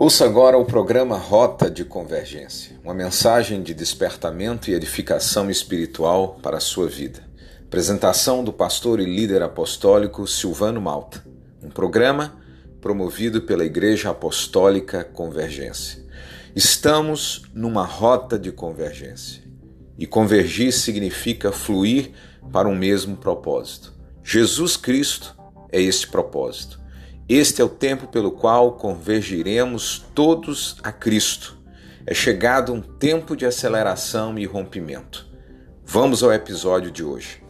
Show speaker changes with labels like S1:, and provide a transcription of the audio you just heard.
S1: Ouça agora o programa Rota de Convergência, uma mensagem de despertamento e edificação espiritual para a sua vida. Apresentação do pastor e líder apostólico Silvano Malta. Um programa promovido pela Igreja Apostólica Convergência. Estamos numa rota de convergência. E convergir significa fluir para um mesmo propósito. Jesus Cristo é este propósito. Este é o tempo pelo qual convergiremos todos a Cristo. É chegado um tempo de aceleração e rompimento. Vamos ao episódio de hoje.